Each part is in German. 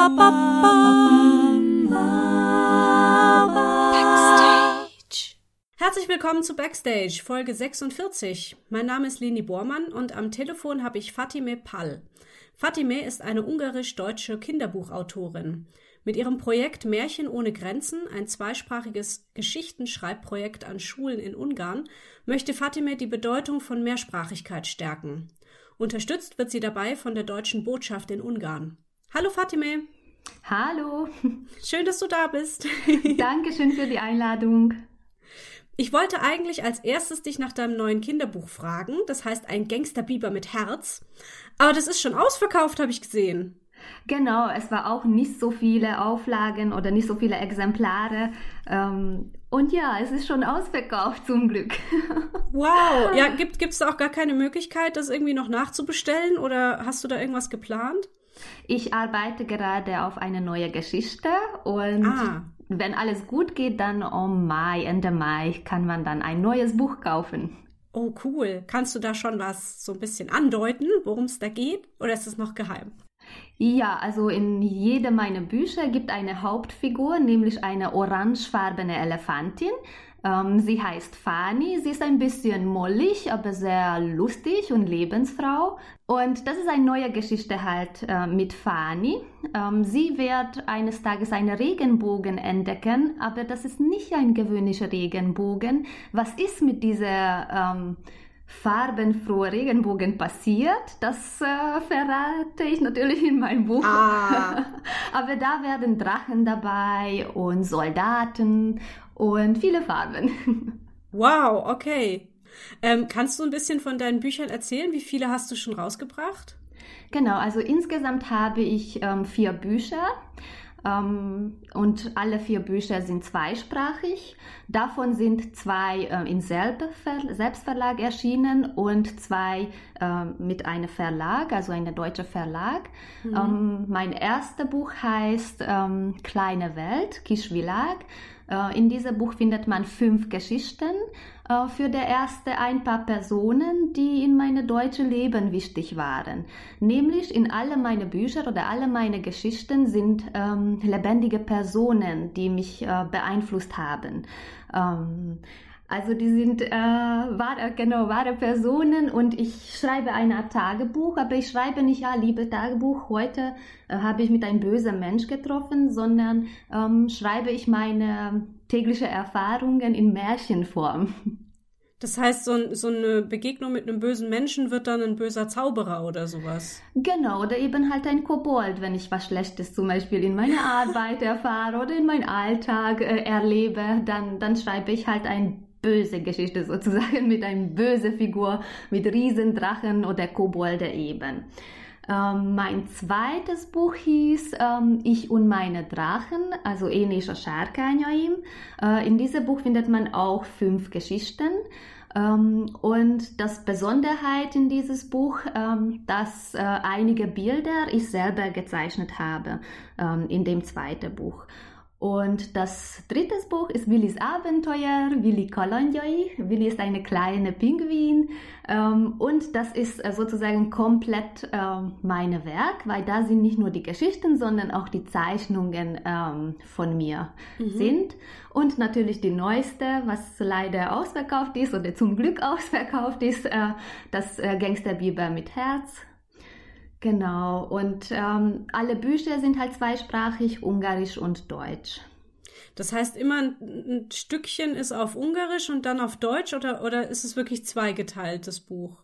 Backstage. Herzlich willkommen zu Backstage, Folge 46. Mein Name ist Leni Bormann und am Telefon habe ich Fatime Pall. Fatime ist eine ungarisch-deutsche Kinderbuchautorin. Mit ihrem Projekt Märchen ohne Grenzen, ein zweisprachiges Geschichtenschreibprojekt an Schulen in Ungarn, möchte Fatime die Bedeutung von Mehrsprachigkeit stärken. Unterstützt wird sie dabei von der deutschen Botschaft in Ungarn. Hallo Fatime. Hallo. Schön, dass du da bist. Dankeschön für die Einladung. Ich wollte eigentlich als erstes dich nach deinem neuen Kinderbuch fragen. Das heißt ein Gangsterbiber mit Herz. Aber das ist schon ausverkauft, habe ich gesehen. Genau, es war auch nicht so viele Auflagen oder nicht so viele Exemplare. Ähm, und ja, es ist schon ausverkauft zum Glück. Wow, ja, gibt es auch gar keine Möglichkeit, das irgendwie noch nachzubestellen oder hast du da irgendwas geplant? Ich arbeite gerade auf eine neue Geschichte und ah. wenn alles gut geht, dann um Mai, Ende Mai kann man dann ein neues Buch kaufen. Oh, cool. Kannst du da schon was so ein bisschen andeuten, worum es da geht? Oder ist es noch geheim? Ja, also in jedem meiner Bücher gibt eine Hauptfigur, nämlich eine orangefarbene Elefantin. Ähm, sie heißt Fani, sie ist ein bisschen mollig, aber sehr lustig und Lebensfrau. Und das ist eine neue Geschichte halt äh, mit Fani. Ähm, sie wird eines Tages einen Regenbogen entdecken, aber das ist nicht ein gewöhnlicher Regenbogen. Was ist mit dieser ähm, farbenfrohe Regenbogen passiert. Das äh, verrate ich natürlich in meinem Buch. Ah. Aber da werden Drachen dabei und Soldaten und viele Farben. Wow, okay. Ähm, kannst du ein bisschen von deinen Büchern erzählen? Wie viele hast du schon rausgebracht? Genau, also insgesamt habe ich ähm, vier Bücher. Ähm, und alle vier Bücher sind zweisprachig. Davon sind zwei äh, in Selbstverlag erschienen und zwei äh, mit einem Verlag, also einem deutschen Verlag. Mhm. Ähm, mein erstes Buch heißt ähm, Kleine Welt, Kischwilag. Äh, in diesem Buch findet man fünf Geschichten für der erste ein paar Personen, die in meinem deutschen Leben wichtig waren. Nämlich in alle meine Bücher oder alle meine Geschichten sind ähm, lebendige Personen, die mich äh, beeinflusst haben. Ähm, also die sind äh, wahre, genau, wahre Personen und ich schreibe eine Art Tagebuch, aber ich schreibe nicht, ja, liebe Tagebuch, heute äh, habe ich mit einem bösen Mensch getroffen, sondern ähm, schreibe ich meine tägliche Erfahrungen in Märchenform. Das heißt, so, so, eine Begegnung mit einem bösen Menschen wird dann ein böser Zauberer oder sowas. Genau, oder eben halt ein Kobold, wenn ich was Schlechtes zum Beispiel in meiner Arbeit erfahre oder in meinem Alltag äh, erlebe, dann, dann schreibe ich halt ein böse Geschichte sozusagen mit einer böse Figur, mit Riesendrachen oder Kobolde eben. Ähm, mein zweites Buch hieß ähm, Ich und meine Drachen, also Enisha Sárkányaim. Äh, in diesem Buch findet man auch fünf Geschichten. Ähm, und das Besonderheit in dieses Buch, ähm, dass äh, einige Bilder ich selber gezeichnet habe ähm, in dem zweiten Buch. Und das dritte Buch ist Willis Abenteuer, Willi Kolonjoi. Willi ist eine kleine Pinguin ähm, und das ist äh, sozusagen komplett ähm, meine Werk, weil da sind nicht nur die Geschichten, sondern auch die Zeichnungen ähm, von mir mhm. sind. Und natürlich die neueste, was leider ausverkauft ist oder zum Glück ausverkauft ist, äh, das äh, Gangsterbiber mit Herz Genau, und ähm, alle Bücher sind halt zweisprachig, Ungarisch und Deutsch. Das heißt, immer ein, ein, Stückchen ist auf Ungarisch und dann auf Deutsch oder, oder ist es wirklich zweigeteilt, das Buch?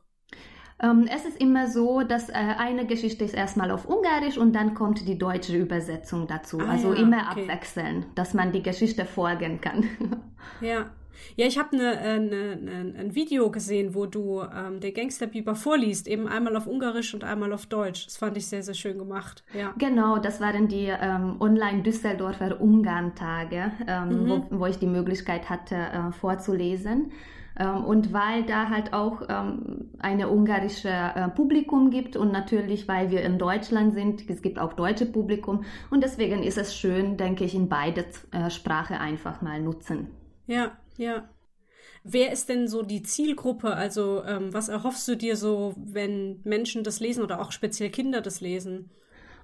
Ähm, es ist immer so, dass äh, eine Geschichte ist erstmal auf Ungarisch und dann kommt die deutsche Übersetzung dazu. Ah, also ja, immer okay. abwechseln, dass man die Geschichte folgen kann. ja. Ja, ich habe ne, äh, ne, ne, ein Video gesehen, wo du ähm, der Gangsterbiber vorliest, eben einmal auf Ungarisch und einmal auf Deutsch. Das fand ich sehr, sehr schön gemacht. Ja. Genau, das waren die ähm, Online-Düsseldorfer Ungarn-Tage, ähm, mhm. wo, wo, ich die Möglichkeit hatte, äh, vorzulesen. Ähm, und weil da halt auch ähm, eine ungarische äh, Publikum gibt und natürlich, weil wir in Deutschland sind, es gibt auch deutsche Publikum und deswegen ist es schön, denke ich, in beide äh, Sprache einfach mal nutzen. Ja, ja. Wer ist denn so die Zielgruppe? Also ähm, was erhoffst du dir so, wenn Menschen das lesen oder auch speziell Kinder das lesen?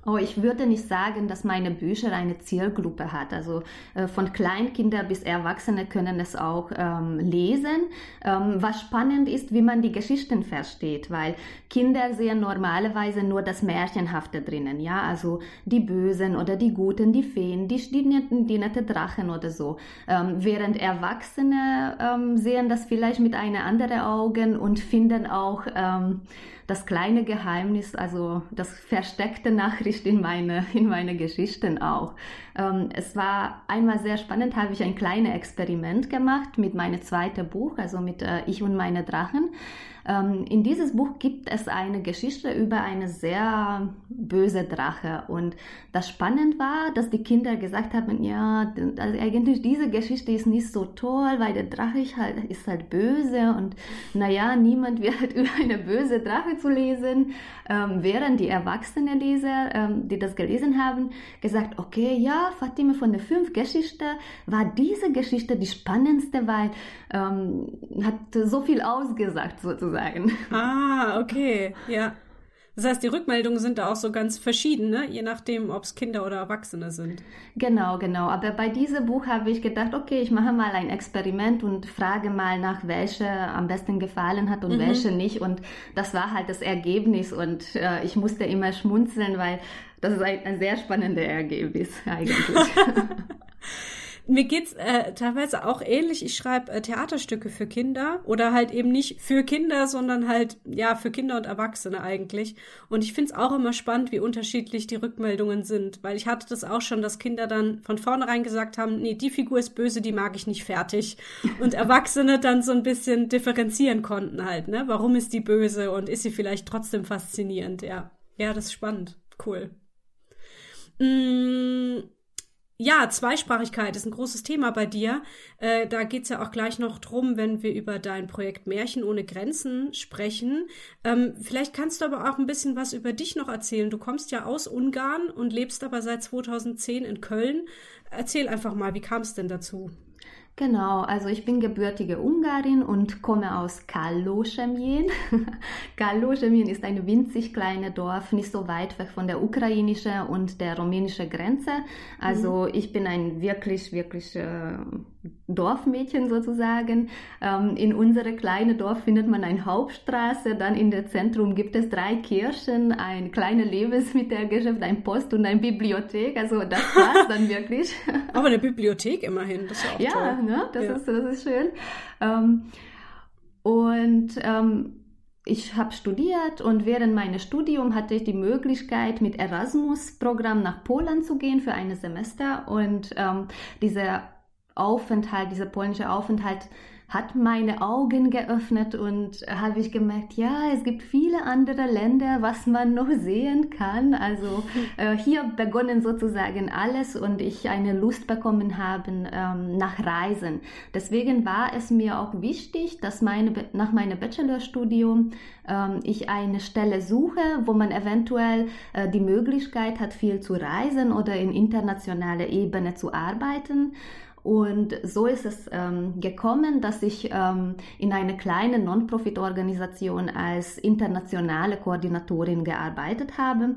Oh, ich würde nicht sagen, dass meine Bücher eine Zielgruppe hat. Also äh, von Kleinkinder bis Erwachsene können es auch ähm, lesen. Ähm, was spannend ist, wie man die Geschichten versteht, weil Kinder sehen normalerweise nur das Märchenhafte drinnen, ja, also die Bösen oder die Guten, die Feen, die, die, die nette Drachen oder so. Ähm, während Erwachsene ähm, sehen das vielleicht mit einer anderen Augen und finden auch ähm, das kleine Geheimnis, also das versteckte Nachricht in meine, in meine Geschichten auch. Ähm, es war einmal sehr spannend, habe ich ein kleines Experiment gemacht mit meinem zweiten Buch, also mit äh, Ich und meine Drachen. Ähm, in dieses Buch gibt es eine Geschichte über eine sehr böse Drache. Und das spannend war, dass die Kinder gesagt haben, ja, also eigentlich diese Geschichte ist nicht so toll, weil der Drache ist halt, ist halt böse und naja, niemand wird halt über eine böse Drache zu lesen. Ähm, während die erwachsenen Leser, ähm, die das gelesen haben, gesagt, okay, ja, Fatima von der fünf Geschichte war diese Geschichte die spannendste, weil ähm, hat so viel ausgesagt sozusagen sozusagen. Ah, okay, ja. Das heißt, die Rückmeldungen sind da auch so ganz verschieden, ne? je nachdem, ob es Kinder oder Erwachsene sind. Genau, genau. Aber bei diesem Buch habe ich gedacht, okay, ich mache mal ein Experiment und frage mal nach, welche am besten gefallen hat und mhm. welche nicht. Und das war halt das Ergebnis und äh, ich musste immer schmunzeln, weil das ist ein, ein sehr spannendes Ergebnis eigentlich. Mir geht's äh, teilweise auch ähnlich. Ich schreibe äh, Theaterstücke für Kinder oder halt eben nicht für Kinder, sondern halt ja für Kinder und Erwachsene eigentlich. Und ich find's auch immer spannend, wie unterschiedlich die Rückmeldungen sind, weil ich hatte das auch schon, dass Kinder dann von vornherein gesagt haben, nee, die Figur ist böse, die mag ich nicht fertig. Und Erwachsene dann so ein bisschen differenzieren konnten halt, ne? Warum ist die böse und ist sie vielleicht trotzdem faszinierend? Ja, ja, das ist spannend, cool. Mmh ja, Zweisprachigkeit ist ein großes Thema bei dir. Äh, da geht's ja auch gleich noch drum, wenn wir über dein Projekt Märchen ohne Grenzen sprechen. Ähm, vielleicht kannst du aber auch ein bisschen was über dich noch erzählen. Du kommst ja aus Ungarn und lebst aber seit 2010 in Köln. Erzähl einfach mal, wie kam es denn dazu? Genau, also ich bin gebürtige Ungarin und komme aus Kaloschemien. Kaloschemien ist ein winzig kleines Dorf, nicht so weit weg von der ukrainischen und der rumänischen Grenze. Also mhm. ich bin ein wirklich, wirklich äh, Dorfmädchen sozusagen. Ähm, in unserem kleinen Dorf findet man eine Hauptstraße, dann in der Zentrum gibt es drei Kirchen, ein kleines Lebensmittelgeschäft, ein Post und eine Bibliothek. Also das war's dann wirklich. Aber eine Bibliothek immerhin, das ist ja auch ja, toll. Ne? Das, ja. ist, das ist schön. Ähm, und ähm, ich habe studiert und während meines Studiums hatte ich die Möglichkeit, mit Erasmus-Programm nach Polen zu gehen für ein Semester. Und ähm, dieser Aufenthalt, dieser polnische Aufenthalt hat meine Augen geöffnet und habe ich gemerkt, ja, es gibt viele andere Länder, was man noch sehen kann. Also äh, hier begonnen sozusagen alles und ich eine Lust bekommen habe ähm, nach Reisen. Deswegen war es mir auch wichtig, dass meine, nach meinem Bachelorstudium ähm, ich eine Stelle suche, wo man eventuell äh, die Möglichkeit hat, viel zu reisen oder in internationaler Ebene zu arbeiten. Und so ist es ähm, gekommen, dass ich ähm, in einer kleinen Non-Profit-Organisation als internationale Koordinatorin gearbeitet habe.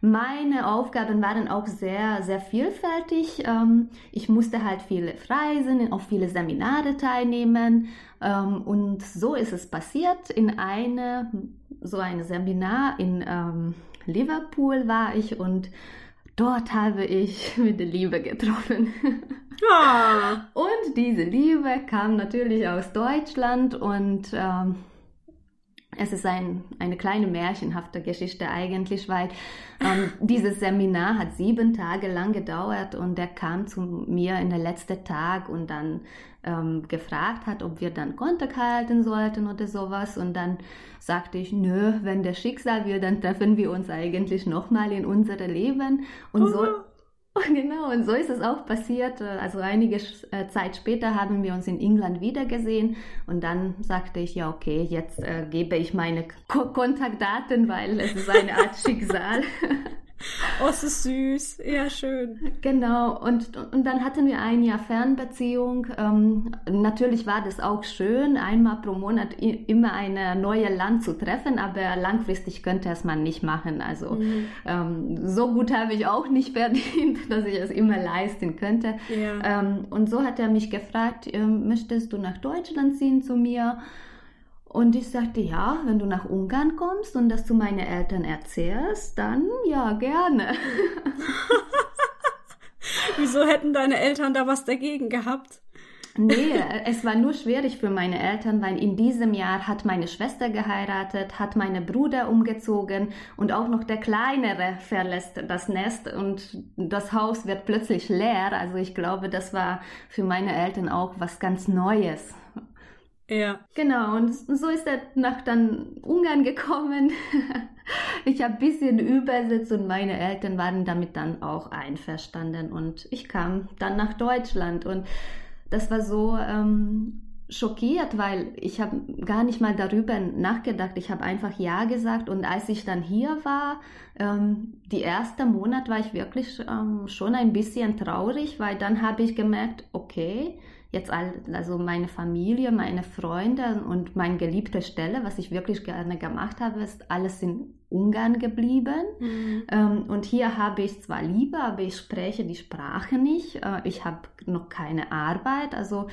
Meine Aufgaben waren auch sehr, sehr vielfältig. Ähm, ich musste halt viele reisen, auf viele Seminare teilnehmen. Ähm, und so ist es passiert. In eine, so ein Seminar in ähm, Liverpool war ich und dort habe ich mit der Liebe getroffen. Ah. Und diese Liebe kam natürlich aus Deutschland und ähm, es ist ein, eine kleine märchenhafte Geschichte eigentlich, weil ähm, dieses Seminar hat sieben Tage lang gedauert und er kam zu mir in der letzten Tag und dann ähm, gefragt hat, ob wir dann Kontakt halten sollten oder sowas. Und dann sagte ich, nö, wenn der Schicksal will, dann treffen wir uns eigentlich nochmal in unserem Leben. Und so oh. Genau, und so ist es auch passiert. Also einige äh, Zeit später haben wir uns in England wiedergesehen und dann sagte ich, ja, okay, jetzt äh, gebe ich meine Ko Kontaktdaten, weil es ist eine Art Schicksal. Oh, es ist süß. Ja, schön. Genau. Und, und dann hatten wir ein Jahr Fernbeziehung. Ähm, natürlich war das auch schön, einmal pro Monat immer ein neues Land zu treffen, aber langfristig könnte es man nicht machen. Also mhm. ähm, so gut habe ich auch nicht verdient, dass ich es immer leisten könnte. Ja. Ähm, und so hat er mich gefragt, ähm, möchtest du nach Deutschland ziehen zu mir? Und ich sagte, ja, wenn du nach Ungarn kommst und das zu meinen Eltern erzählst, dann ja, gerne. Wieso hätten deine Eltern da was dagegen gehabt? Nee, es war nur schwierig für meine Eltern, weil in diesem Jahr hat meine Schwester geheiratet, hat meine Bruder umgezogen und auch noch der Kleinere verlässt das Nest und das Haus wird plötzlich leer. Also ich glaube, das war für meine Eltern auch was ganz Neues. Ja. Genau, und so ist er nach dann Ungarn gekommen. ich habe ein bisschen übersetzt und meine Eltern waren damit dann auch einverstanden und ich kam dann nach Deutschland und das war so ähm, schockiert, weil ich habe gar nicht mal darüber nachgedacht. Ich habe einfach Ja gesagt und als ich dann hier war, ähm, die erste Monat war ich wirklich ähm, schon ein bisschen traurig, weil dann habe ich gemerkt, okay, jetzt also meine Familie, meine Freunde und meine geliebte Stelle, was ich wirklich gerne gemacht habe, ist alles in Ungarn geblieben. Mhm. Ähm, und hier habe ich zwar Liebe, aber ich spreche die Sprache nicht. Äh, ich habe noch keine Arbeit. Also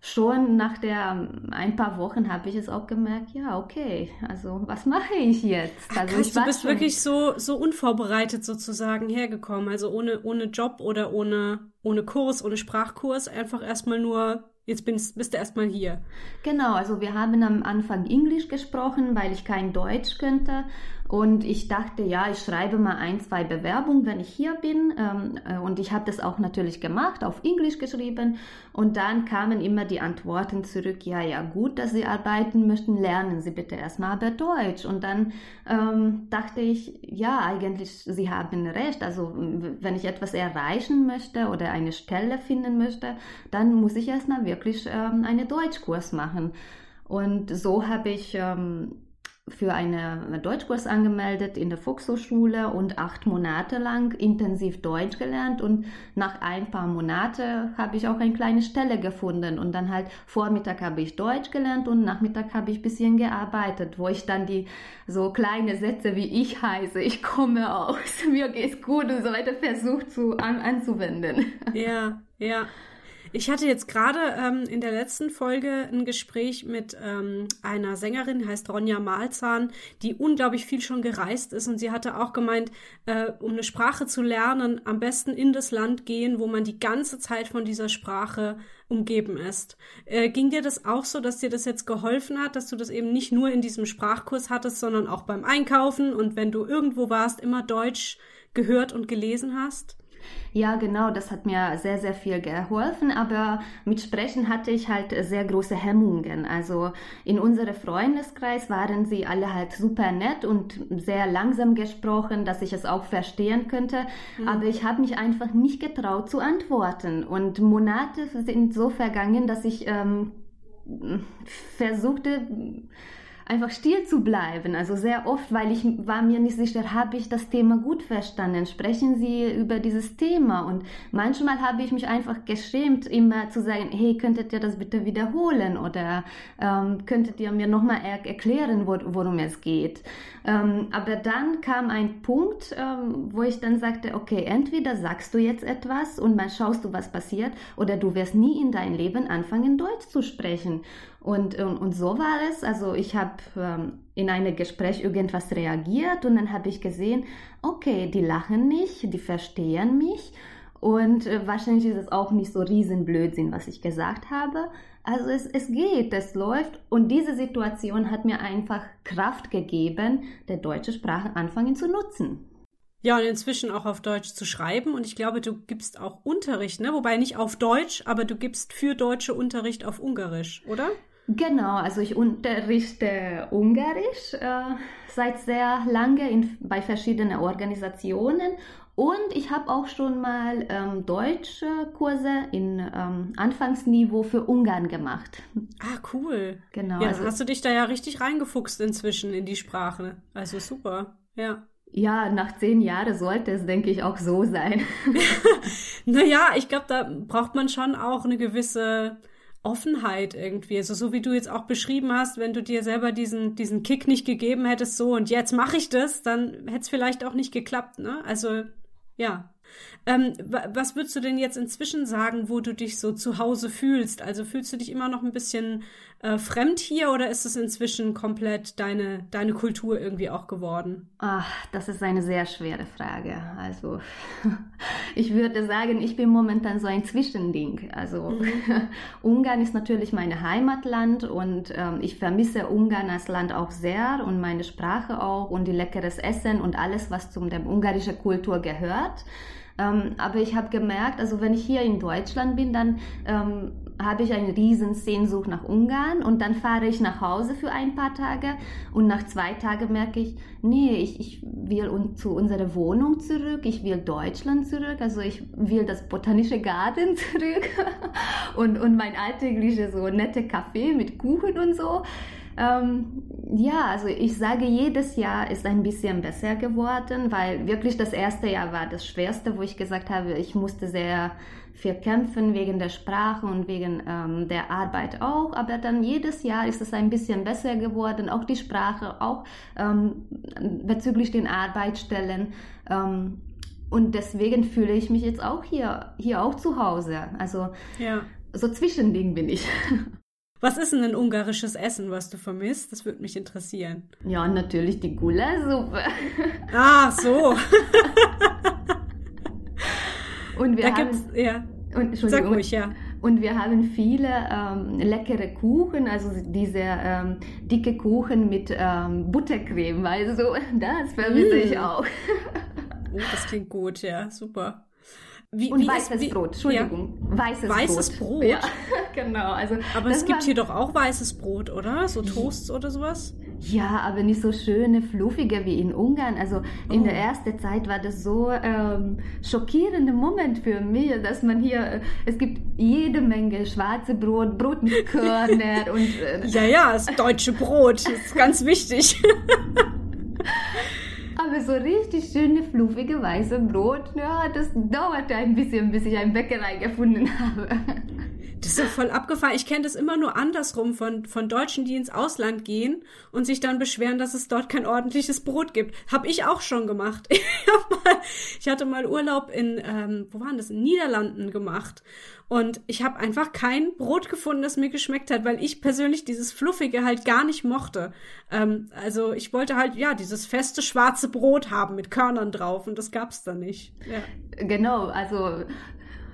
schon nach der ein paar Wochen habe ich es auch gemerkt, ja, okay, also was mache ich jetzt? Also Ach, ich du bist schon, wirklich so, so unvorbereitet sozusagen hergekommen, also ohne, ohne Job oder ohne, ohne Kurs, ohne Sprachkurs, einfach erstmal nur Jetzt bist, bist du erstmal hier. Genau, also wir haben am Anfang Englisch gesprochen, weil ich kein Deutsch könnte. Und ich dachte, ja, ich schreibe mal ein, zwei Bewerbungen, wenn ich hier bin. Ähm, äh, und ich habe das auch natürlich gemacht, auf Englisch geschrieben. Und dann kamen immer die Antworten zurück, ja, ja, gut, dass Sie arbeiten möchten, lernen Sie bitte erstmal aber Deutsch. Und dann ähm, dachte ich, ja, eigentlich, Sie haben recht. Also wenn ich etwas erreichen möchte oder eine Stelle finden möchte, dann muss ich erstmal wirklich ähm, einen Deutschkurs machen. Und so habe ich ähm, für einen Deutschkurs angemeldet in der Volkshochschule und acht Monate lang intensiv Deutsch gelernt und nach ein paar Monaten habe ich auch eine kleine Stelle gefunden und dann halt Vormittag habe ich Deutsch gelernt und Nachmittag habe ich ein bisschen gearbeitet, wo ich dann die so kleine Sätze wie ich heiße, ich komme aus, mir geht's gut und so weiter versucht zu an, anzuwenden. Ja, ja. Ich hatte jetzt gerade ähm, in der letzten Folge ein Gespräch mit ähm, einer Sängerin, heißt Ronja Malzahn, die unglaublich viel schon gereist ist und sie hatte auch gemeint, äh, um eine Sprache zu lernen, am besten in das Land gehen, wo man die ganze Zeit von dieser Sprache umgeben ist. Äh, ging dir das auch so, dass dir das jetzt geholfen hat, dass du das eben nicht nur in diesem Sprachkurs hattest, sondern auch beim Einkaufen und wenn du irgendwo warst, immer Deutsch gehört und gelesen hast? Ja, genau, das hat mir sehr, sehr viel geholfen, aber mit Sprechen hatte ich halt sehr große Hemmungen. Also in unserem Freundeskreis waren sie alle halt super nett und sehr langsam gesprochen, dass ich es auch verstehen könnte, mhm. aber ich habe mich einfach nicht getraut zu antworten und Monate sind so vergangen, dass ich ähm, versuchte, einfach still zu bleiben. Also sehr oft, weil ich war mir nicht sicher, habe ich das Thema gut verstanden? Sprechen Sie über dieses Thema? Und manchmal habe ich mich einfach geschämt, immer zu sagen, hey, könntet ihr das bitte wiederholen? Oder ähm, könntet ihr mir nochmal er erklären, wo, worum es geht? Ähm, aber dann kam ein Punkt, ähm, wo ich dann sagte, okay, entweder sagst du jetzt etwas und mal schaust du, was passiert, oder du wirst nie in dein Leben anfangen, Deutsch zu sprechen. Und, und, und so war es. Also ich habe ähm, in einem Gespräch irgendwas reagiert und dann habe ich gesehen, okay, die lachen nicht, die verstehen mich. Und äh, wahrscheinlich ist es auch nicht so Riesenblödsinn, was ich gesagt habe. Also es, es geht, es läuft. Und diese Situation hat mir einfach Kraft gegeben, der deutsche Sprache anfangen zu nutzen. Ja, und inzwischen auch auf Deutsch zu schreiben. Und ich glaube, du gibst auch Unterricht, ne? Wobei nicht auf Deutsch, aber du gibst für Deutsche Unterricht auf Ungarisch, oder? Genau, also ich unterrichte Ungarisch äh, seit sehr lange in, bei verschiedenen Organisationen und ich habe auch schon mal ähm, Deutschkurse in ähm, Anfangsniveau für Ungarn gemacht. Ah, cool. Genau. Ja, also hast du dich da ja richtig reingefuchst inzwischen in die Sprache. Also super, ja. Ja, nach zehn Jahren sollte es, denke ich, auch so sein. naja, ich glaube, da braucht man schon auch eine gewisse Offenheit irgendwie. Also so wie du jetzt auch beschrieben hast, wenn du dir selber diesen, diesen Kick nicht gegeben hättest, so und jetzt mache ich das, dann hätte es vielleicht auch nicht geklappt, ne? Also ja. Ähm, was würdest du denn jetzt inzwischen sagen, wo du dich so zu Hause fühlst? Also fühlst du dich immer noch ein bisschen äh, fremd hier oder ist es inzwischen komplett deine, deine Kultur irgendwie auch geworden? Ach, das ist eine sehr schwere Frage. Also ich würde sagen, ich bin momentan so ein Zwischending. Also mhm. Ungarn ist natürlich mein Heimatland und ähm, ich vermisse Ungarn als Land auch sehr und meine Sprache auch und die leckeres Essen und alles, was zum der ungarischen Kultur gehört. Ähm, aber ich habe gemerkt, also wenn ich hier in Deutschland bin, dann ähm, habe ich eine riesen Sehnsucht nach Ungarn und dann fahre ich nach Hause für ein paar Tage und nach zwei Tagen merke ich, nee, ich, ich will un zu unserer Wohnung zurück, ich will Deutschland zurück, also ich will das botanische Garten zurück und, und mein alltägliches so nette Café mit Kuchen und so. Ähm, ja, also ich sage, jedes Jahr ist ein bisschen besser geworden, weil wirklich das erste Jahr war das schwerste, wo ich gesagt habe, ich musste sehr viel kämpfen wegen der Sprache und wegen ähm, der Arbeit auch. Aber dann jedes Jahr ist es ein bisschen besser geworden, auch die Sprache, auch ähm, bezüglich den Arbeitsstellen. Ähm, und deswegen fühle ich mich jetzt auch hier, hier auch zu Hause. Also ja. so Zwischending bin ich. Was ist denn ein ungarisches Essen, was du vermisst? Das würde mich interessieren. Ja, natürlich die Gulasuppe. Ah, so. und wir da haben, gibt's, ja. Und, Sag ruhig, ja. Und wir haben viele ähm, leckere Kuchen, also diese ähm, dicke Kuchen mit ähm, Buttercreme, also das vermisse mm. ich auch. oh, das klingt gut, ja, super. Wie, und wie weißes ist, wie, Brot, Entschuldigung. Ja. Weißes, weißes Brot. Brot. Ja, genau. Also, aber es gibt hier doch auch weißes Brot, oder? So Toasts oder sowas? Ja, aber nicht so schöne, fluffige wie in Ungarn. Also in der oh. ersten Zeit war das so ähm, schockierender Moment für mich, dass man hier, äh, es gibt jede Menge schwarze Brot, Brot mit Körner und... Äh, ja, ja, das deutsche Brot, das ist ganz wichtig. Aber so richtig schöne, fluffige, weiße Brot, ja, das dauerte ein bisschen, bis ich eine Bäckerei gefunden habe. Das ist ja voll abgefahren. Ich kenne das immer nur andersrum von, von Deutschen, die ins Ausland gehen und sich dann beschweren, dass es dort kein ordentliches Brot gibt. Hab ich auch schon gemacht. Ich, mal, ich hatte mal Urlaub in, ähm, wo waren das, in Niederlanden gemacht. Und ich habe einfach kein Brot gefunden, das mir geschmeckt hat, weil ich persönlich dieses Fluffige halt gar nicht mochte. Ähm, also ich wollte halt, ja, dieses feste schwarze Brot haben mit Körnern drauf und das gab's da nicht. Ja. Genau, also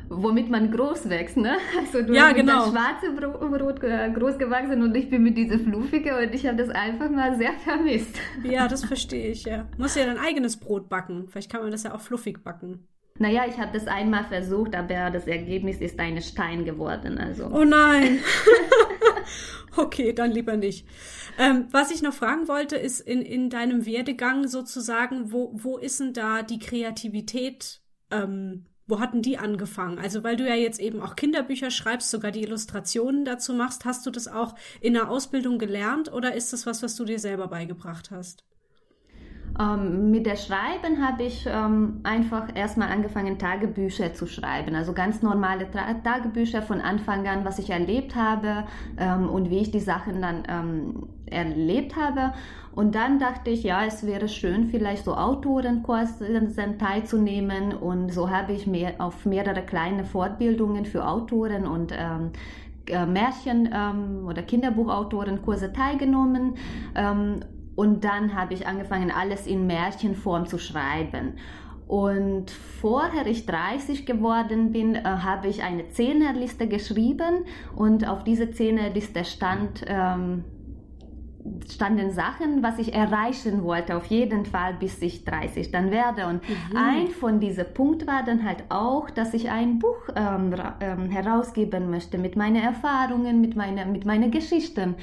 womit man groß wächst, ne? Also du ja, bist genau. mit schwarze Brot groß gewachsen und ich bin mit dieser fluffige und ich habe das einfach mal sehr vermisst. Ja, das verstehe ich, ja. Muss ja dein eigenes Brot backen. Vielleicht kann man das ja auch fluffig backen. Naja, ich habe das einmal versucht, aber das Ergebnis ist ein Stein geworden. Also. Oh nein. okay, dann lieber nicht. Ähm, was ich noch fragen wollte, ist in, in deinem Werdegang sozusagen, wo, wo ist denn da die Kreativität ähm, wo hatten die angefangen? Also, weil du ja jetzt eben auch Kinderbücher schreibst, sogar die Illustrationen dazu machst, hast du das auch in der Ausbildung gelernt oder ist das was, was du dir selber beigebracht hast? Ähm, mit der Schreiben habe ich ähm, einfach erstmal angefangen, Tagebücher zu schreiben. Also ganz normale Tra Tagebücher von Anfang an, was ich erlebt habe ähm, und wie ich die Sachen dann ähm, erlebt habe. Und dann dachte ich, ja, es wäre schön, vielleicht so Autorenkursen teilzunehmen. Und so habe ich mehr, auf mehrere kleine Fortbildungen für Autoren und ähm, äh, Märchen- ähm, oder Kinderbuchautorenkurse teilgenommen. Und dann habe ich angefangen, alles in Märchenform zu schreiben. Und vorher ich 30 geworden bin, äh, habe ich eine Zehnerliste geschrieben und auf diese Zehnerliste stand ähm, standen Sachen, was ich erreichen wollte, auf jeden Fall, bis ich 30 dann werde. Und mhm. ein von diesen Punkten war dann halt auch, dass ich ein Buch ähm, ähm, herausgeben möchte mit meinen Erfahrungen, mit, meine, mit meinen Geschichten.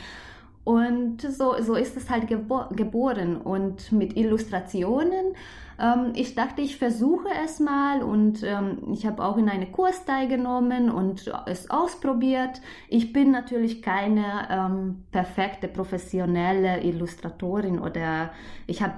Und so, so ist es halt gebo geboren und mit Illustrationen. Ähm, ich dachte, ich versuche es mal und ähm, ich habe auch in einen Kurs teilgenommen und es ausprobiert. Ich bin natürlich keine ähm, perfekte professionelle Illustratorin oder ich habe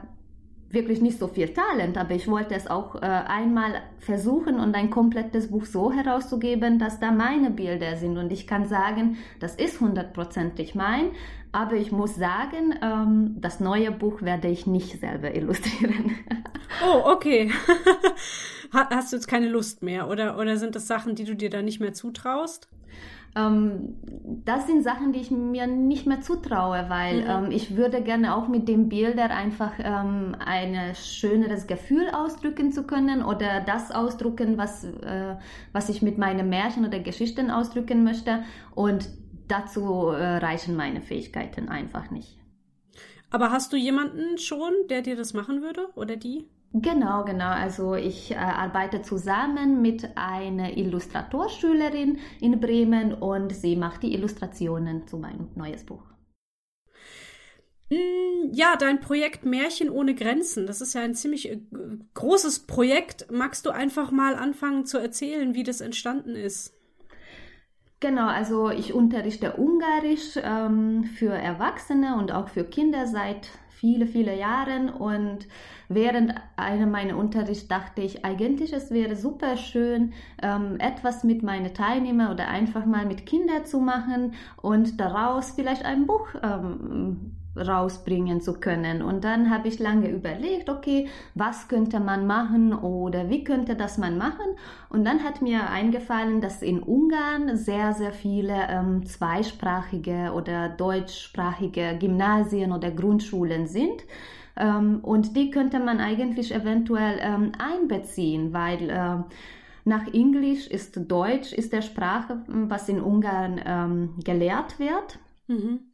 wirklich nicht so viel Talent, aber ich wollte es auch äh, einmal versuchen und ein komplettes Buch so herauszugeben, dass da meine Bilder sind und ich kann sagen, das ist hundertprozentig mein, aber ich muss sagen, ähm, das neue Buch werde ich nicht selber illustrieren. Oh, okay. Hast du jetzt keine Lust mehr oder, oder sind das Sachen, die du dir da nicht mehr zutraust? Ähm, das sind Sachen, die ich mir nicht mehr zutraue, weil mhm. ähm, ich würde gerne auch mit dem Bilder einfach ähm, ein schöneres Gefühl ausdrücken zu können oder das ausdrücken, was, äh, was ich mit meinen Märchen oder Geschichten ausdrücken möchte. Und dazu äh, reichen meine Fähigkeiten einfach nicht. Aber hast du jemanden schon, der dir das machen würde oder die? Genau, genau. Also ich äh, arbeite zusammen mit einer Illustratorschülerin in Bremen und sie macht die Illustrationen zu meinem neues Buch. Mm, ja, dein Projekt Märchen ohne Grenzen, das ist ja ein ziemlich äh, großes Projekt. Magst du einfach mal anfangen zu erzählen, wie das entstanden ist? Genau, also ich unterrichte Ungarisch ähm, für Erwachsene und auch für Kinder seit viele, viele Jahren. Und während einem meiner Unterricht dachte ich eigentlich, es wäre super schön, ähm, etwas mit meinen Teilnehmern oder einfach mal mit Kindern zu machen und daraus vielleicht ein Buch ähm, rausbringen zu können. Und dann habe ich lange überlegt, okay, was könnte man machen oder wie könnte das man machen? Und dann hat mir eingefallen, dass in Ungarn sehr, sehr viele ähm, zweisprachige oder deutschsprachige Gymnasien oder Grundschulen sind. Ähm, und die könnte man eigentlich eventuell ähm, einbeziehen, weil äh, nach Englisch ist Deutsch ist der Sprache, was in Ungarn ähm, gelehrt wird. Mhm.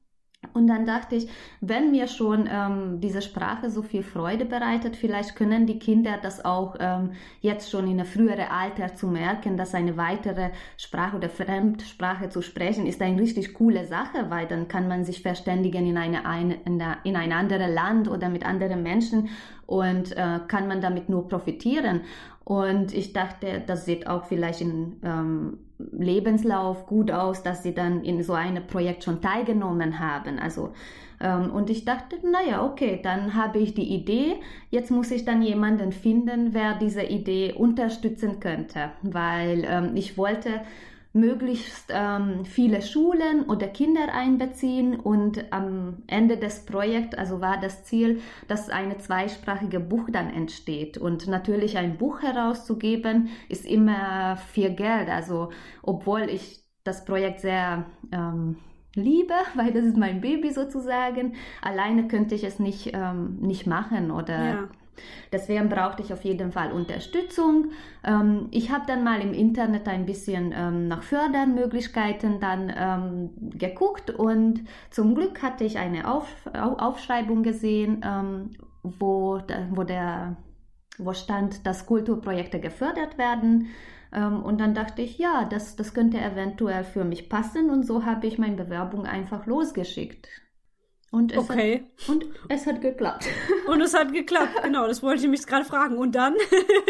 Und dann dachte ich, wenn mir schon ähm, diese Sprache so viel Freude bereitet, vielleicht können die Kinder das auch ähm, jetzt schon in einem früheren Alter zu merken, dass eine weitere Sprache oder Fremdsprache zu sprechen ist eine richtig coole Sache, weil dann kann man sich verständigen in, eine, eine, in ein anderes Land oder mit anderen Menschen und äh, kann man damit nur profitieren. Und ich dachte, das sieht auch vielleicht im ähm, Lebenslauf gut aus, dass sie dann in so einem Projekt schon teilgenommen haben. Also ähm, und ich dachte, naja, okay, dann habe ich die Idee. Jetzt muss ich dann jemanden finden, wer diese Idee unterstützen könnte, weil ähm, ich wollte möglichst ähm, viele Schulen oder Kinder einbeziehen und am Ende des Projekts, also war das Ziel, dass eine zweisprachige Buch dann entsteht und natürlich ein Buch herauszugeben ist immer viel Geld, also obwohl ich das Projekt sehr ähm, liebe, weil das ist mein Baby sozusagen. Alleine könnte ich es nicht, ähm, nicht machen oder ja. Deswegen brauchte ich auf jeden Fall Unterstützung. Ähm, ich habe dann mal im Internet ein bisschen ähm, nach Fördermöglichkeiten dann ähm, geguckt und zum Glück hatte ich eine Auf Aufschreibung gesehen, ähm, wo, wo, der, wo stand, dass Kulturprojekte gefördert werden. Ähm, und dann dachte ich, ja, das, das könnte eventuell für mich passen und so habe ich meine Bewerbung einfach losgeschickt. Und es, okay. hat, und es hat geklappt. Und es hat geklappt, genau. Das wollte ich mich gerade fragen. Und dann?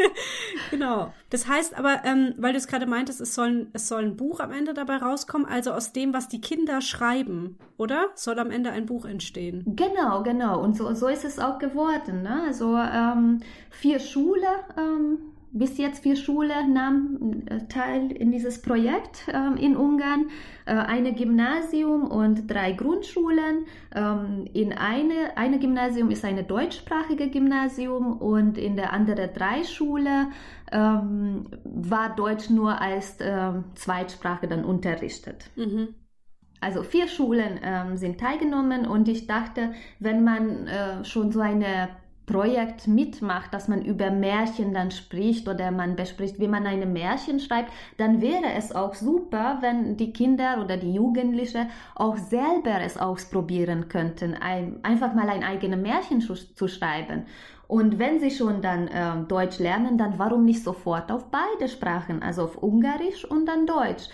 genau. Das heißt aber, ähm, weil du es gerade meintest, es soll, es soll ein Buch am Ende dabei rauskommen, also aus dem, was die Kinder schreiben, oder? Soll am Ende ein Buch entstehen. Genau, genau. Und so, so ist es auch geworden. Ne? Also ähm, vier Schule ähm, bis jetzt vier Schulen nahmen äh, teil in dieses Projekt ähm, in Ungarn. Äh, eine Gymnasium und drei Grundschulen. Ähm, in eine, eine Gymnasium ist eine deutschsprachige Gymnasium und in der anderen drei Schule ähm, war Deutsch nur als äh, Zweitsprache dann unterrichtet. Mhm. Also vier Schulen ähm, sind teilgenommen und ich dachte, wenn man äh, schon so eine Projekt mitmacht, dass man über Märchen dann spricht oder man bespricht, wie man eine Märchen schreibt, dann wäre es auch super, wenn die Kinder oder die Jugendlichen auch selber es ausprobieren könnten, ein, einfach mal ein eigenes Märchen zu, zu schreiben. Und wenn sie schon dann äh, Deutsch lernen, dann warum nicht sofort auf beide Sprachen, also auf Ungarisch und dann Deutsch.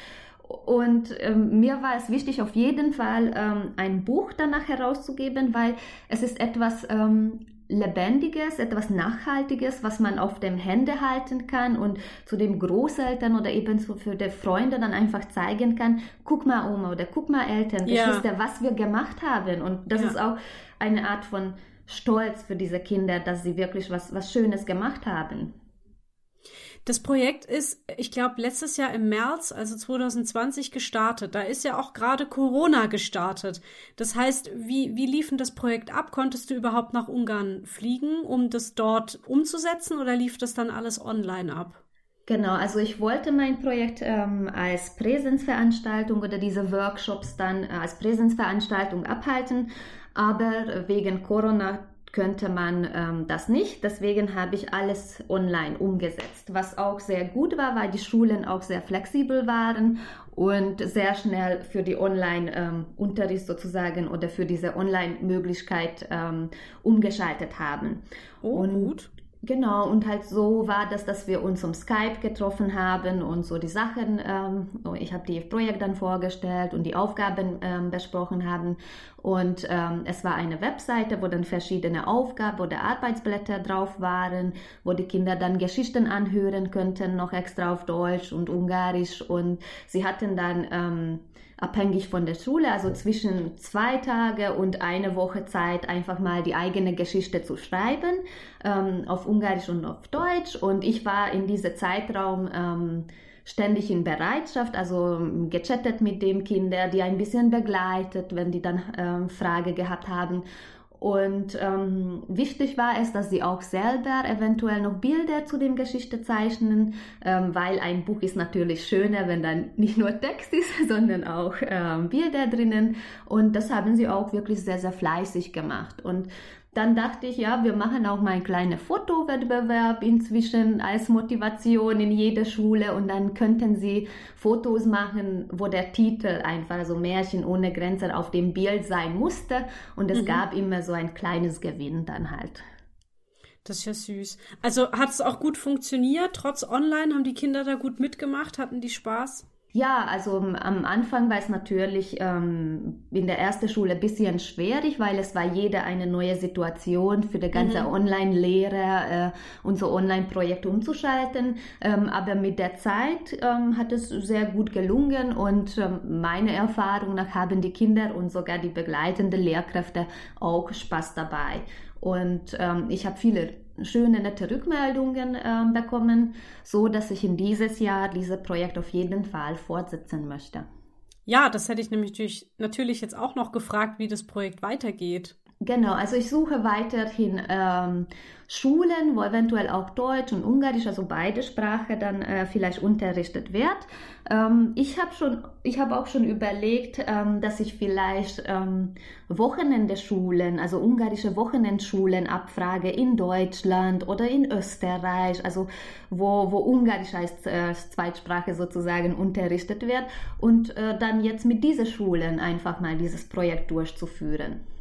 Und ähm, mir war es wichtig, auf jeden Fall ähm, ein Buch danach herauszugeben, weil es ist etwas ähm, Lebendiges, etwas Nachhaltiges, was man auf dem Hände halten kann und zu dem Großeltern oder eben für die Freunde dann einfach zeigen kann, guck mal Oma oder guck mal Eltern, ja. Geschwister, was wir gemacht haben. Und das ja. ist auch eine Art von stolz für diese Kinder, dass sie wirklich was, was Schönes gemacht haben. Das Projekt ist, ich glaube, letztes Jahr im März, also 2020, gestartet. Da ist ja auch gerade Corona gestartet. Das heißt, wie, wie lief denn das Projekt ab? Konntest du überhaupt nach Ungarn fliegen, um das dort umzusetzen oder lief das dann alles online ab? Genau, also ich wollte mein Projekt ähm, als Präsenzveranstaltung oder diese Workshops dann äh, als Präsenzveranstaltung abhalten, aber wegen Corona könnte man ähm, das nicht. Deswegen habe ich alles online umgesetzt, was auch sehr gut war, weil die Schulen auch sehr flexibel waren und sehr schnell für die Online-Unterricht ähm, sozusagen oder für diese Online-Möglichkeit ähm, umgeschaltet haben. Oh, und gut. Genau, und halt so war das, dass wir uns um Skype getroffen haben und so die Sachen, ähm, ich habe die Projekt dann vorgestellt und die Aufgaben ähm, besprochen haben. Und ähm, es war eine Webseite, wo dann verschiedene Aufgaben oder Arbeitsblätter drauf waren, wo die Kinder dann Geschichten anhören könnten, noch extra auf Deutsch und Ungarisch. Und sie hatten dann ähm, abhängig von der Schule, also zwischen zwei Tage und eine Woche Zeit, einfach mal die eigene Geschichte zu schreiben, ähm, auf Ungarisch und auf Deutsch. Und ich war in diesem Zeitraum ähm, ständig in Bereitschaft, also gechattet mit dem Kinder, die ein bisschen begleitet, wenn die dann ähm, Frage gehabt haben. Und ähm, wichtig war es, dass sie auch selber eventuell noch Bilder zu dem Geschichte zeichnen, ähm, weil ein Buch ist natürlich schöner, wenn dann nicht nur Text ist, sondern auch ähm, Bilder drinnen. Und das haben sie auch wirklich sehr, sehr fleißig gemacht. Und dann dachte ich, ja, wir machen auch mal einen kleinen Fotowettbewerb inzwischen als Motivation in jeder Schule und dann könnten sie Fotos machen, wo der Titel einfach so Märchen ohne Grenzen auf dem Bild sein musste und es mhm. gab immer so ein kleines Gewinn dann halt. Das ist ja süß. Also hat es auch gut funktioniert, trotz Online? Haben die Kinder da gut mitgemacht? Hatten die Spaß? Ja, also am Anfang war es natürlich ähm, in der ersten Schule ein bisschen schwierig, weil es war jeder eine neue Situation für die ganze mhm. Online-Lehre, äh, unser Online-Projekt umzuschalten. Ähm, aber mit der Zeit ähm, hat es sehr gut gelungen und ähm, meiner Erfahrung nach haben die Kinder und sogar die begleitenden Lehrkräfte auch Spaß dabei. Und ähm, ich habe viele schöne, nette Rückmeldungen äh, bekommen, so dass ich in dieses Jahr dieses Projekt auf jeden Fall fortsetzen möchte. Ja, das hätte ich nämlich natürlich jetzt auch noch gefragt, wie das Projekt weitergeht. Genau, also ich suche weiterhin ähm, Schulen, wo eventuell auch Deutsch und Ungarisch, also beide Sprache dann äh, vielleicht unterrichtet wird. Ähm, ich habe schon, ich habe auch schon überlegt, ähm, dass ich vielleicht ähm, Wochenende-Schulen, also ungarische Wochenendschulen abfrage in Deutschland oder in Österreich, also wo, wo Ungarisch als äh, Zweitsprache sozusagen unterrichtet wird und äh, dann jetzt mit diesen Schulen einfach mal dieses Projekt durchzuführen.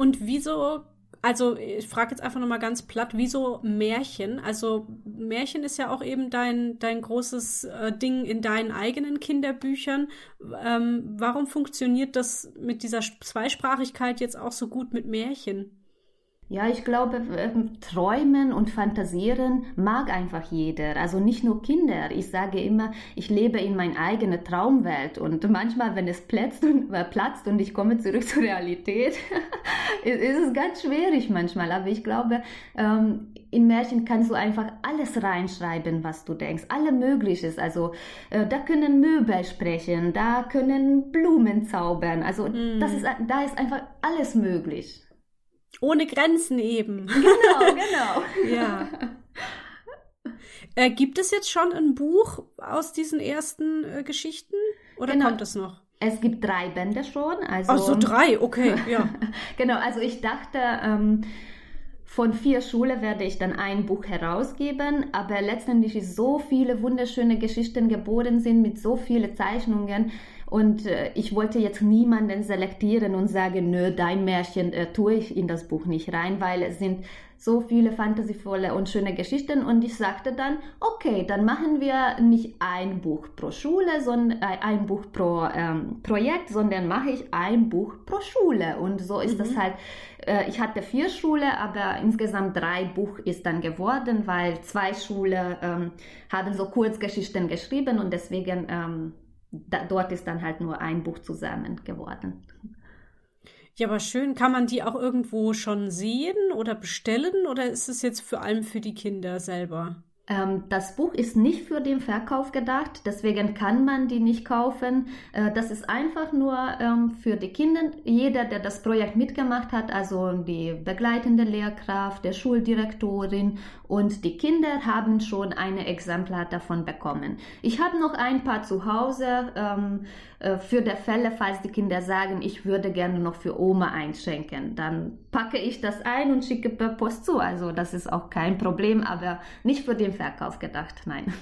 Und wieso, also ich frage jetzt einfach nochmal ganz platt, wieso Märchen? Also Märchen ist ja auch eben dein, dein großes äh, Ding in deinen eigenen Kinderbüchern. Ähm, warum funktioniert das mit dieser Zweisprachigkeit jetzt auch so gut mit Märchen? Ja, ich glaube, ähm, träumen und fantasieren mag einfach jeder. Also nicht nur Kinder. Ich sage immer, ich lebe in meiner eigenen Traumwelt. Und manchmal, wenn es platzt und, äh, platzt und ich komme zurück zur Realität, ist es ganz schwierig manchmal. Aber ich glaube, ähm, in Märchen kannst du einfach alles reinschreiben, was du denkst. Alle Mögliches. Also äh, da können Möbel sprechen, da können Blumen zaubern. Also mm. das ist, da ist einfach alles möglich. Ohne Grenzen eben. Genau, genau. ja. Äh, gibt es jetzt schon ein Buch aus diesen ersten äh, Geschichten oder genau. kommt es noch? Es gibt drei Bände schon. Also, Ach so, drei, okay, ja. genau, also ich dachte, ähm, von vier Schulen werde ich dann ein Buch herausgeben, aber letztendlich so viele wunderschöne Geschichten geboren sind mit so vielen Zeichnungen, und äh, ich wollte jetzt niemanden selektieren und sagen, nö, dein Märchen äh, tue ich in das Buch nicht rein, weil es sind so viele fantasievolle und schöne Geschichten. Und ich sagte dann, okay, dann machen wir nicht ein Buch pro Schule, sondern äh, ein Buch pro ähm, Projekt, sondern mache ich ein Buch pro Schule. Und so ist mhm. das halt. Äh, ich hatte vier Schule, aber insgesamt drei Buch ist dann geworden, weil zwei Schule ähm, haben so Kurzgeschichten geschrieben und deswegen ähm, da, dort ist dann halt nur ein Buch zusammen geworden. Ja, aber schön. Kann man die auch irgendwo schon sehen oder bestellen oder ist es jetzt vor allem für die Kinder selber? Ähm, das Buch ist nicht für den Verkauf gedacht, deswegen kann man die nicht kaufen. Äh, das ist einfach nur ähm, für die Kinder. Jeder, der das Projekt mitgemacht hat, also die begleitende Lehrkraft, der Schuldirektorin und die Kinder haben schon ein Exemplar davon bekommen. Ich habe noch ein paar zu Hause ähm, äh, für die Fälle, falls die Kinder sagen, ich würde gerne noch für Oma einschenken. Dann packe ich das ein und schicke per Post zu. Also das ist auch kein Problem, aber nicht für den Verkauf gedacht, nein.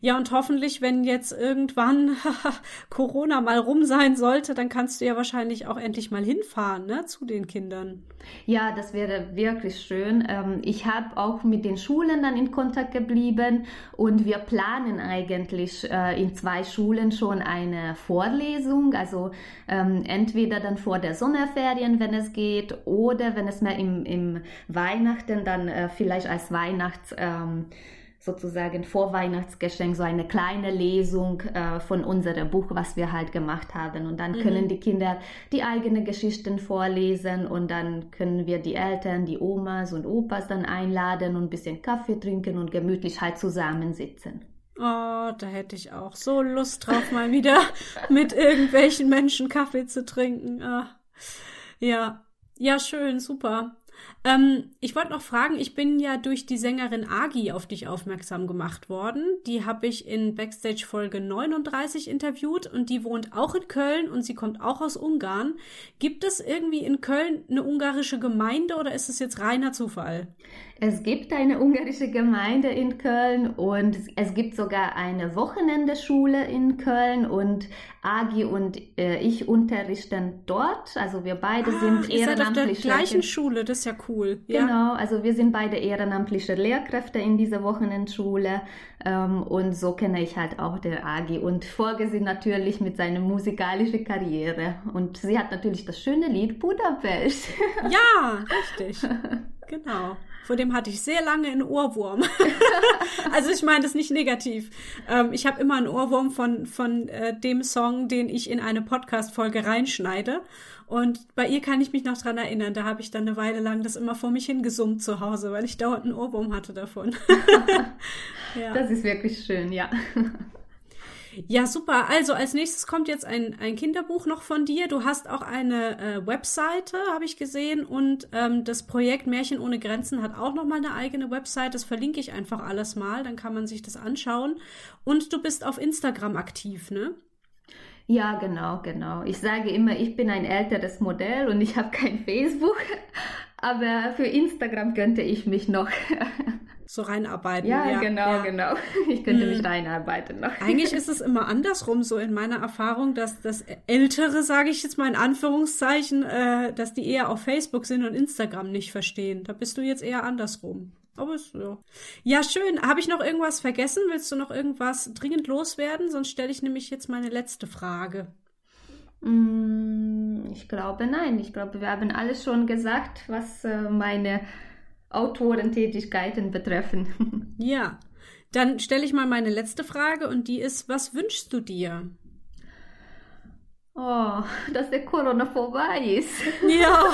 Ja, und hoffentlich, wenn jetzt irgendwann Corona mal rum sein sollte, dann kannst du ja wahrscheinlich auch endlich mal hinfahren, ne, zu den Kindern. Ja, das wäre wirklich schön. Ähm, ich habe auch mit den Schulen dann in Kontakt geblieben und wir planen eigentlich äh, in zwei Schulen schon eine Vorlesung, also ähm, entweder dann vor der Sommerferien, wenn es geht, oder wenn es mehr im, im Weihnachten dann äh, vielleicht als Weihnachts ähm, sozusagen Vorweihnachtsgeschenk, so eine kleine Lesung äh, von unserem Buch, was wir halt gemacht haben. Und dann mhm. können die Kinder die eigenen Geschichten vorlesen und dann können wir die Eltern, die Omas und Opas dann einladen und ein bisschen Kaffee trinken und gemütlich halt zusammensitzen. Oh, da hätte ich auch so Lust drauf, mal wieder mit irgendwelchen Menschen Kaffee zu trinken. Ah. Ja, ja, schön, super. Ähm, ich wollte noch fragen, ich bin ja durch die Sängerin Agi auf dich aufmerksam gemacht worden. Die habe ich in Backstage Folge 39 interviewt und die wohnt auch in Köln und sie kommt auch aus Ungarn. Gibt es irgendwie in Köln eine ungarische Gemeinde oder ist es jetzt reiner Zufall? Es gibt eine ungarische Gemeinde in Köln und es gibt sogar eine Wochenendeschule in Köln und Agi und äh, ich unterrichten dort. Also wir beide ah, sind ehrenamtliche. Ihr seid auf der gleichen Schule, das ist ja cool. Ja. Genau, also wir sind beide ehrenamtliche Lehrkräfte in dieser Wochenendschule ähm, und so kenne ich halt auch der Agi und folge sie natürlich mit seiner musikalischen Karriere. Und sie hat natürlich das schöne Lied Budapest. Ja, richtig. Genau. Vor dem hatte ich sehr lange einen Ohrwurm. also ich meine das nicht negativ. Ähm, ich habe immer einen Ohrwurm von, von äh, dem Song, den ich in eine Podcast-Folge reinschneide. Und bei ihr kann ich mich noch dran erinnern. Da habe ich dann eine Weile lang das immer vor mich hingesummt zu Hause, weil ich dauernd einen Ohrwurm hatte davon. ja. Das ist wirklich schön, ja. Ja, super. Also als nächstes kommt jetzt ein, ein Kinderbuch noch von dir. Du hast auch eine äh, Webseite, habe ich gesehen. Und ähm, das Projekt Märchen ohne Grenzen hat auch noch mal eine eigene Website. Das verlinke ich einfach alles mal. Dann kann man sich das anschauen. Und du bist auf Instagram aktiv, ne? Ja, genau, genau. Ich sage immer, ich bin ein älteres Modell und ich habe kein Facebook. Aber für Instagram könnte ich mich noch so reinarbeiten. Ja, ja genau, ja. genau. Ich könnte hm. mich reinarbeiten noch. Eigentlich ist es immer andersrum, so in meiner Erfahrung, dass das Ältere, sage ich jetzt mal in Anführungszeichen, äh, dass die eher auf Facebook sind und Instagram nicht verstehen. Da bist du jetzt eher andersrum. Aber ist, ja. Ja, schön. Habe ich noch irgendwas vergessen? Willst du noch irgendwas dringend loswerden? Sonst stelle ich nämlich jetzt meine letzte Frage. Mm, ich glaube nein. Ich glaube, wir haben alles schon gesagt, was äh, meine Autorentätigkeiten betreffen. Ja, dann stelle ich mal meine letzte Frage und die ist, was wünschst du dir? Oh, dass der Corona vorbei ist. Ja.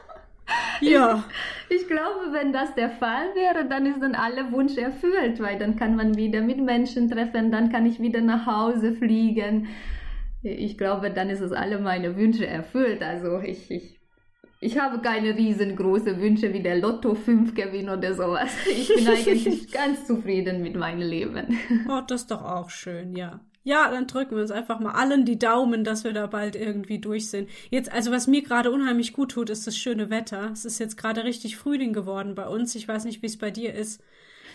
ja. Ich, ich, glaube, wenn das der Fall wäre, dann ist dann alle Wunsch erfüllt, weil dann kann man wieder mit Menschen treffen, dann kann ich wieder nach Hause fliegen. Ich glaube, dann ist es alle meine Wünsche erfüllt. Also ich, ich ich habe keine riesengroßen Wünsche wie der Lotto 5 Gewinn oder sowas. Ich bin eigentlich ganz zufrieden mit meinem Leben. Oh, das ist doch auch schön, ja. Ja, dann drücken wir uns einfach mal allen die Daumen, dass wir da bald irgendwie durch sind. Jetzt, also was mir gerade unheimlich gut tut, ist das schöne Wetter. Es ist jetzt gerade richtig Frühling geworden bei uns. Ich weiß nicht, wie es bei dir ist.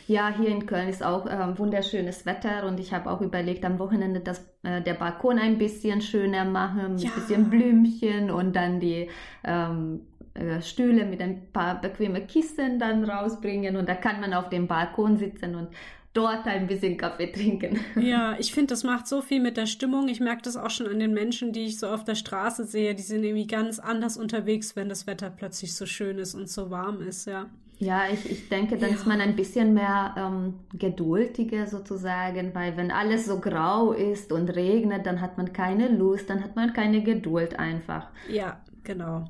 Ja, hier in Köln ist auch äh, wunderschönes Wetter und ich habe auch überlegt, am Wochenende das, äh, der Balkon ein bisschen schöner machen, mit ja. ein bisschen Blümchen und dann die ähm, äh, Stühle mit ein paar bequeme Kissen dann rausbringen und da kann man auf dem Balkon sitzen und dort ein bisschen Kaffee trinken. Ja, ich finde, das macht so viel mit der Stimmung. Ich merke das auch schon an den Menschen, die ich so auf der Straße sehe. Die sind irgendwie ganz anders unterwegs, wenn das Wetter plötzlich so schön ist und so warm ist, ja. Ja, ich, ich denke, dann ja. ist man ein bisschen mehr ähm, geduldiger sozusagen, weil wenn alles so grau ist und regnet, dann hat man keine Lust, dann hat man keine Geduld einfach. Ja, Genau.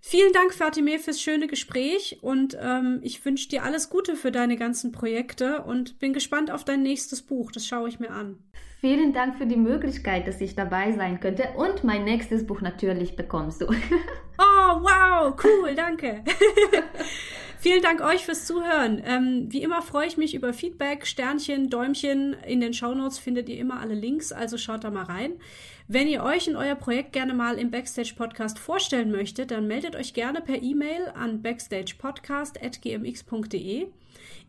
Vielen Dank, Fatime, fürs schöne Gespräch und ähm, ich wünsche dir alles Gute für deine ganzen Projekte und bin gespannt auf dein nächstes Buch. Das schaue ich mir an. Vielen Dank für die Möglichkeit, dass ich dabei sein könnte und mein nächstes Buch natürlich bekommst du. oh, wow, cool, danke. Vielen Dank euch fürs Zuhören. Ähm, wie immer freue ich mich über Feedback, Sternchen, Däumchen. In den Shownotes findet ihr immer alle Links, also schaut da mal rein. Wenn ihr euch und euer Projekt gerne mal im Backstage Podcast vorstellen möchtet, dann meldet euch gerne per E-Mail an backstagepodcast.gmx.de.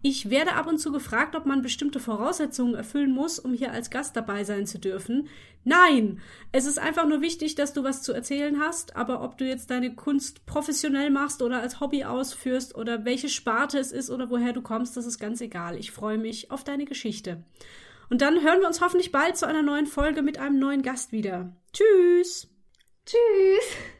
Ich werde ab und zu gefragt, ob man bestimmte Voraussetzungen erfüllen muss, um hier als Gast dabei sein zu dürfen. Nein! Es ist einfach nur wichtig, dass du was zu erzählen hast, aber ob du jetzt deine Kunst professionell machst oder als Hobby ausführst oder welche Sparte es ist oder woher du kommst, das ist ganz egal. Ich freue mich auf deine Geschichte. Und dann hören wir uns hoffentlich bald zu einer neuen Folge mit einem neuen Gast wieder. Tschüss. Tschüss.